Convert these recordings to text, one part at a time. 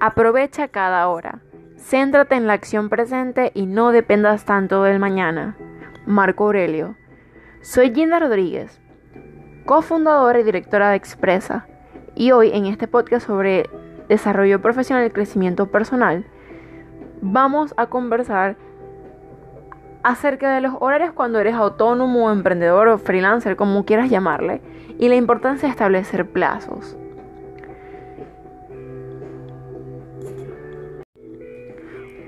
Aprovecha cada hora. Céntrate en la acción presente y no dependas tanto del mañana. Marco Aurelio. Soy Ginda Rodríguez, cofundadora y directora de Expresa, y hoy en este podcast sobre desarrollo profesional y crecimiento personal, vamos a conversar acerca de los horarios cuando eres autónomo, emprendedor o freelancer, como quieras llamarle, y la importancia de establecer plazos.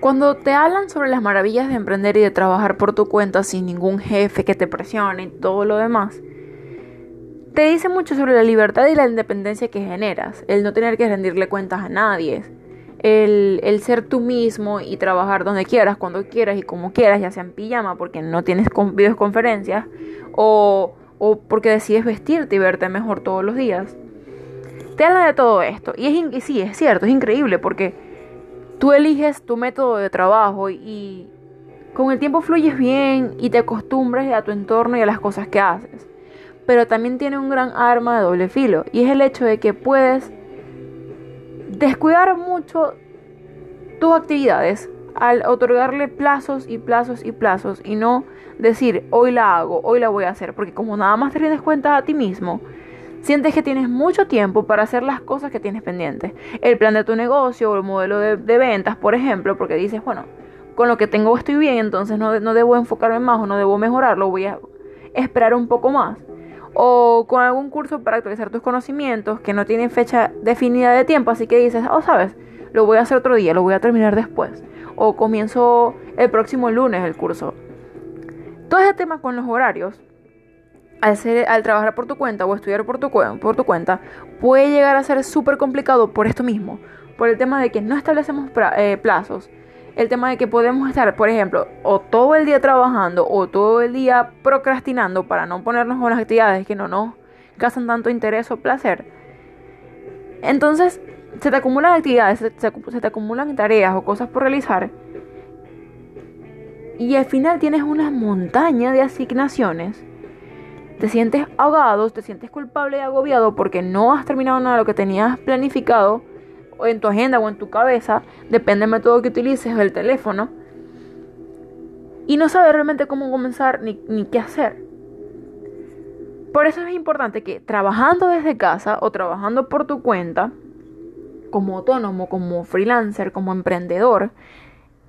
Cuando te hablan sobre las maravillas de emprender y de trabajar por tu cuenta sin ningún jefe que te presione y todo lo demás, te dice mucho sobre la libertad y la independencia que generas, el no tener que rendirle cuentas a nadie, el, ser tú mismo y trabajar donde quieras, cuando quieras y como quieras, ya sea en pijama porque no tienes videoconferencias o, o porque decides vestirte y verte mejor todos los días. Te habla de todo esto. Y, es, y sí, es cierto, es increíble porque tú eliges tu método de trabajo y con el tiempo fluyes bien y te acostumbras a tu entorno y a las cosas que haces. Pero también tiene un gran arma de doble filo y es el hecho de que puedes descuidar mucho tus actividades al otorgarle plazos y plazos y plazos y no decir hoy la hago, hoy la voy a hacer, porque como nada más te rindes cuenta a ti mismo, sientes que tienes mucho tiempo para hacer las cosas que tienes pendientes. El plan de tu negocio o el modelo de, ventas, por ejemplo, porque dices, bueno, con lo que tengo estoy bien, entonces no, no debo enfocarme más o no debo mejorarlo, voy a esperar un poco más o con algún curso para actualizar tus conocimientos que no tienen fecha definida de tiempo, así que dices, oh, sabes, lo voy a hacer otro día, lo voy a terminar después, o comienzo el próximo lunes el curso. Todo ese tema con los horarios, al, trabajar por tu cuenta o estudiar por tu, por tu cuenta, puede llegar a ser súper complicado por esto mismo, por el tema de que no establecemos eh, plazos el tema de que podemos estar, por ejemplo, o todo el día trabajando o todo el día procrastinando para no ponernos con las actividades que no nos causan tanto interés o placer. Entonces, se te acumulan actividades, se, te acumulan tareas o cosas por realizar. Y al final tienes una montaña de asignaciones. Te sientes ahogado, te sientes culpable y agobiado porque no has terminado nada de lo que tenías planificado o en tu agenda o en tu cabeza, depende del método que utilices, del teléfono, y no sabes realmente cómo comenzar ni, ni qué hacer. Por eso es importante que trabajando desde casa o trabajando por tu cuenta, como autónomo, como freelancer, como emprendedor,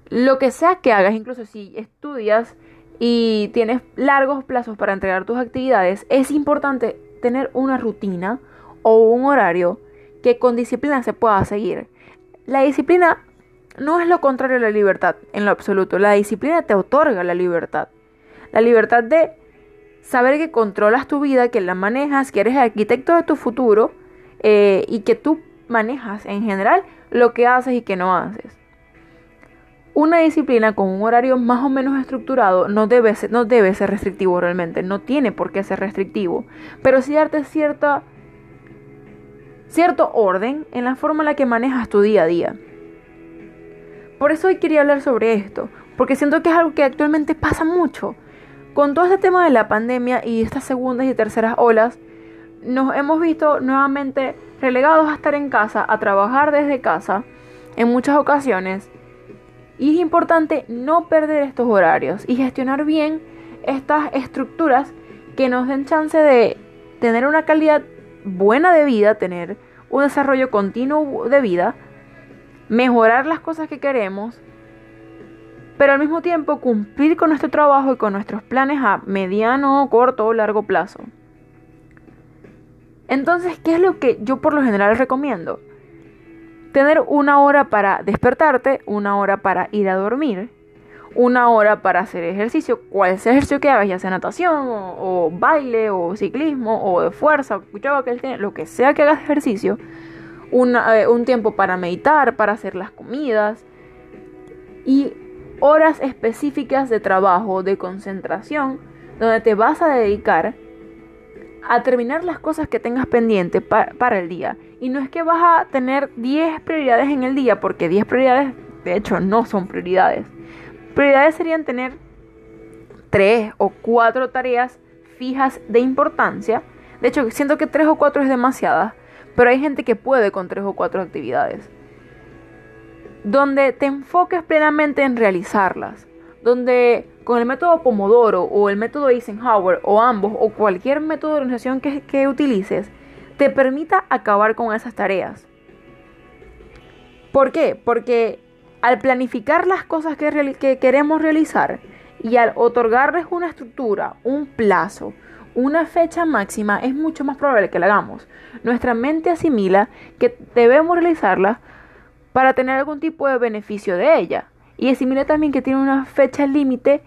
lo que sea que hagas, incluso si estudias y tienes largos plazos para entregar tus actividades, es importante tener una rutina o un horario que con disciplina se pueda seguir. La disciplina no es lo contrario a la libertad en lo absoluto. La disciplina te otorga la libertad. La libertad de saber que controlas tu vida, que la manejas, que eres el arquitecto de tu futuro eh, y que tú manejas en general lo que haces y que no haces. Una disciplina con un horario más o menos estructurado no debe ser, no debe ser restrictivo realmente, no tiene por qué ser restrictivo, pero sí darte cierta cierto orden en la forma en la que manejas tu día a día. Por eso hoy quería hablar sobre esto, porque siento que es algo que actualmente pasa mucho. Con todo este tema de la pandemia y estas segundas y terceras olas, nos hemos visto nuevamente relegados a estar en casa, a trabajar desde casa en muchas ocasiones. Y es importante no perder estos horarios y gestionar bien estas estructuras que nos den chance de tener una calidad buena de vida, tener un desarrollo continuo de vida, mejorar las cosas que queremos, pero al mismo tiempo cumplir con nuestro trabajo y con nuestros planes a mediano, corto o largo plazo. Entonces, ¿qué es lo que yo por lo general recomiendo? Tener una hora para despertarte, una hora para ir a dormir, una hora para hacer ejercicio, cual sea ejercicio que hagas, ya sea natación o, baile o ciclismo o de fuerza, que lo que sea que hagas ejercicio, eh, un tiempo para meditar, para hacer las comidas y horas específicas de trabajo, de concentración, donde te vas a dedicar a terminar las cosas que tengas pendiente para el día. Y no es que vas a tener 10 prioridades en el día, porque 10 prioridades de hecho no son prioridades Prioridades serían tener tres o cuatro tareas fijas de importancia. De hecho, siento que tres o cuatro es demasiada, pero hay gente que puede con tres o cuatro actividades. donde te enfoques plenamente en realizarlas, donde con el método Pomodoro o el método Eisenhower o ambos o cualquier método de organización que, utilices, te permita acabar con esas tareas. ¿Por qué? Porque al planificar las cosas que, que queremos realizar y al otorgarles una estructura, un plazo, una fecha máxima, es mucho más probable que la hagamos. Nuestra mente asimila que debemos realizarla para tener algún tipo de beneficio de ella. Y asimila también que tiene una fecha límite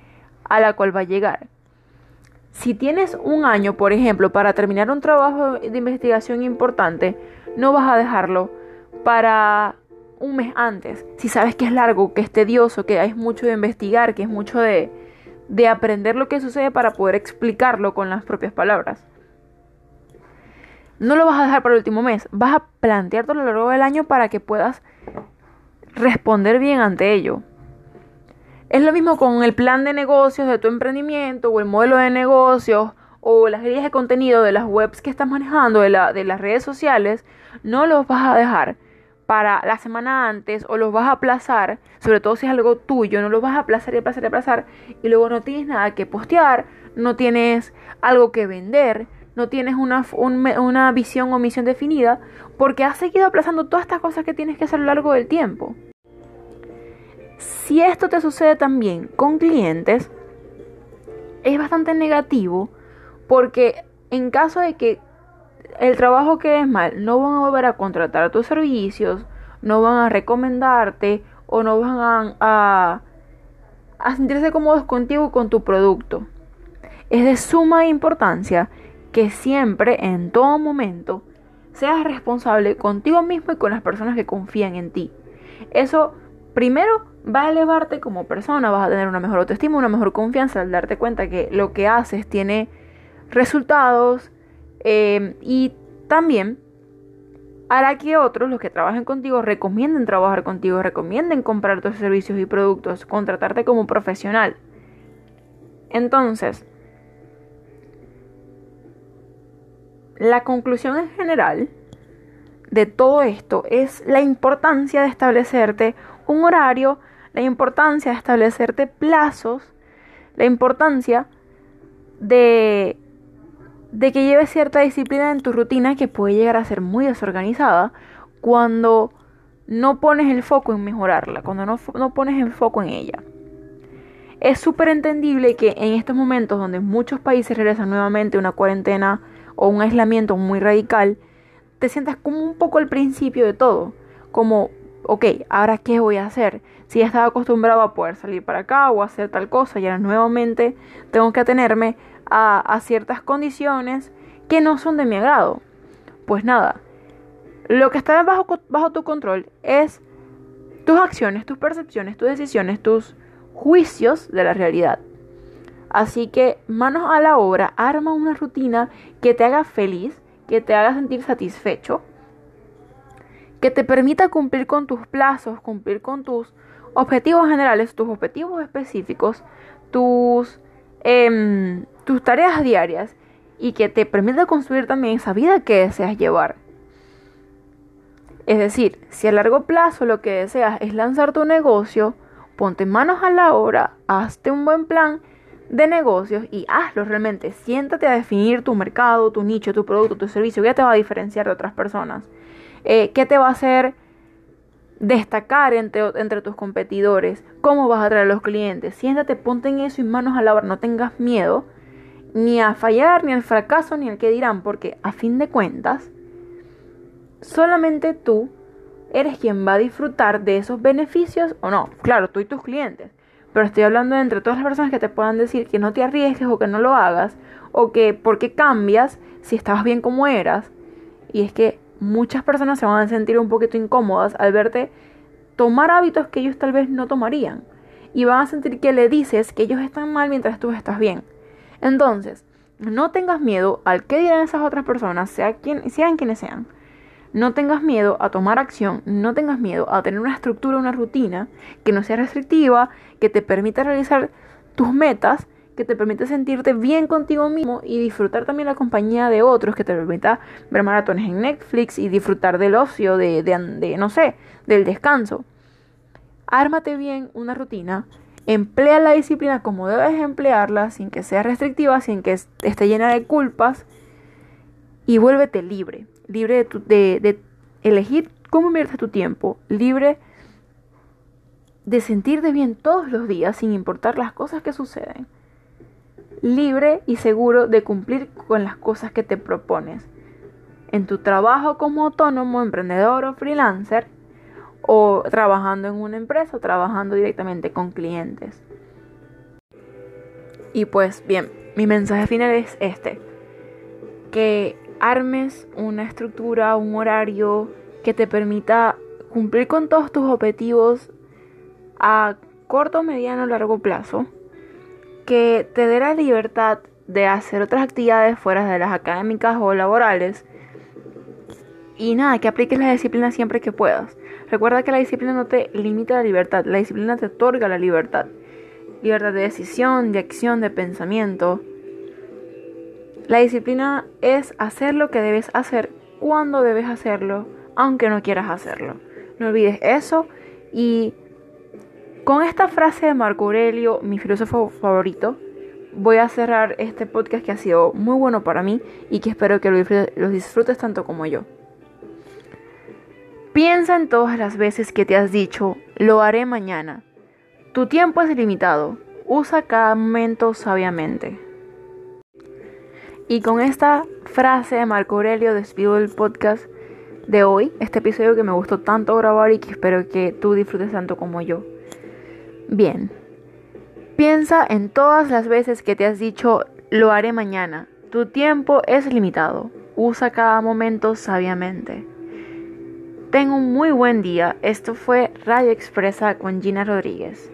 a la cual va a llegar. Si tienes un año, por ejemplo, para terminar un trabajo de investigación importante, no vas a dejarlo para un mes antes. Si sabes que es largo, que es tedioso, que hay mucho de investigar, que es mucho de, de aprender lo que sucede para poder explicarlo con las propias palabras. No lo vas a dejar para el último mes, vas a plantearte a lo largo del año para que puedas responder bien ante ello. Es lo mismo con el plan de negocios de tu emprendimiento o el modelo de negocios o las guías de contenido de las webs que estás manejando, de, la, de las redes sociales, no los vas a dejar para la semana antes o los vas a aplazar, sobre todo si es algo tuyo, no los vas a aplazar y aplazar y aplazar y luego no tienes nada que postear, no tienes algo que vender, no tienes una, una visión o misión definida porque has seguido aplazando todas estas cosas que tienes que hacer a lo largo del tiempo. Si esto te sucede también con clientes, es bastante negativo porque en caso de que el trabajo que es mal, no van a volver a contratar tus servicios, no van a recomendarte o no van a, a, a sentirse cómodos contigo y con tu producto. Es de suma importancia que siempre, en todo momento, seas responsable contigo mismo y con las personas que confían en ti. Eso, primero, va a elevarte como persona, vas a tener una mejor autoestima, una mejor confianza al darte cuenta que lo que haces tiene resultados eh, y también hará que otros, los que trabajen contigo, recomienden trabajar contigo, recomienden comprar tus servicios y productos, contratarte como profesional. Entonces, la conclusión en general de todo esto es la importancia de establecerte un horario, la importancia de establecerte plazos, la importancia de de que lleves cierta disciplina en tu rutina que puede llegar a ser muy desorganizada cuando no pones el foco en mejorarla, cuando no, no pones el foco en ella. Es súper entendible que en estos momentos donde muchos países regresan nuevamente a una cuarentena o un aislamiento muy radical, te sientas como un poco al principio de todo, como, ok, ahora qué voy a hacer? Si estaba acostumbrado a poder salir para acá o hacer tal cosa y ahora nuevamente tengo que atenerme a, ciertas condiciones que no son de mi agrado. Pues nada, lo que está bajo tu control es tus acciones, tus percepciones, tus decisiones, tus juicios de la realidad. Así que manos a la obra, arma una rutina que te haga feliz, que te haga sentir satisfecho, que te permita cumplir con tus plazos, cumplir con tus objetivos generales, tus objetivos específicos, tus eh, tus tareas diarias y que te permita construir también esa vida que deseas llevar. Es decir, si a largo plazo lo que deseas es lanzar tu negocio, ponte manos a la obra, hazte un buen plan de negocios y hazlo realmente. Siéntate a definir tu mercado, tu nicho, tu producto, tu servicio, qué te va a diferenciar de otras personas, eh, qué te va a hacer destacar entre, entre tus competidores, cómo vas a atraer a los clientes. Siéntate, ponte en eso y manos a la obra, no tengas miedo ni a fallar, ni al fracaso, ni al que dirán, porque a fin de cuentas, solamente tú eres quien va a disfrutar de esos beneficios o no. Claro, tú y tus clientes. Pero estoy hablando de entre todas las personas que te puedan decir que no te arriesgues o que no lo hagas, o que porque cambias si estabas bien como eras. Y es que muchas personas se van a sentir un poquito incómodas al verte tomar hábitos que ellos tal vez no tomarían. Y van a sentir que le dices que ellos están mal mientras tú estás bien. Entonces, no tengas miedo al que dirán esas otras personas, sea quien, sean quienes sean. No tengas miedo a tomar acción, no tengas miedo a tener una estructura, una rutina que no sea restrictiva, que te permita realizar tus metas, que te permita sentirte bien contigo mismo y disfrutar también la compañía de otros, que te permita ver maratones en Netflix y disfrutar del ocio, de, de no sé, del descanso. ármate bien una rutina, emplea la disciplina como debes emplearla, sin que sea restrictiva, sin que esté llena de culpas, y vuélvete libre, libre de, de, elegir cómo inviertes tu tiempo, libre de sentirte bien todos los días sin importar las cosas que suceden, libre y seguro de cumplir con las cosas que te propones. En tu trabajo como autónomo, emprendedor o freelancer, o trabajando en una empresa o trabajando directamente con clientes. Y pues bien, mi mensaje final es este, que armes una estructura, un horario que te permita cumplir con todos tus objetivos a corto, mediano largo plazo, que te dé la libertad de hacer otras actividades fuera de las académicas o laborales y nada, que apliques la disciplina siempre que puedas. Recuerda que la disciplina no te limita la libertad, la disciplina te otorga la libertad. Libertad de decisión, de acción, de pensamiento. La disciplina es hacer lo que debes hacer cuando debes hacerlo, aunque no quieras hacerlo. No olvides eso y con esta frase de Marco Aurelio, mi filósofo favorito, voy a cerrar este podcast que ha sido muy bueno para mí y que espero que lo disfrutes tanto como yo. Piensa en todas las veces que te has dicho, lo haré mañana. Tu tiempo es limitado, usa cada momento sabiamente. Y con esta frase de Marco Aurelio despido el podcast de hoy, este episodio que me gustó tanto grabar y que espero que tú disfrutes tanto como yo. Bien, piensa en todas las veces que te has dicho, lo haré mañana. Tu tiempo es limitado, usa cada momento sabiamente. Tengo un muy buen día. Esto fue Radio Expresa con Gina Rodríguez.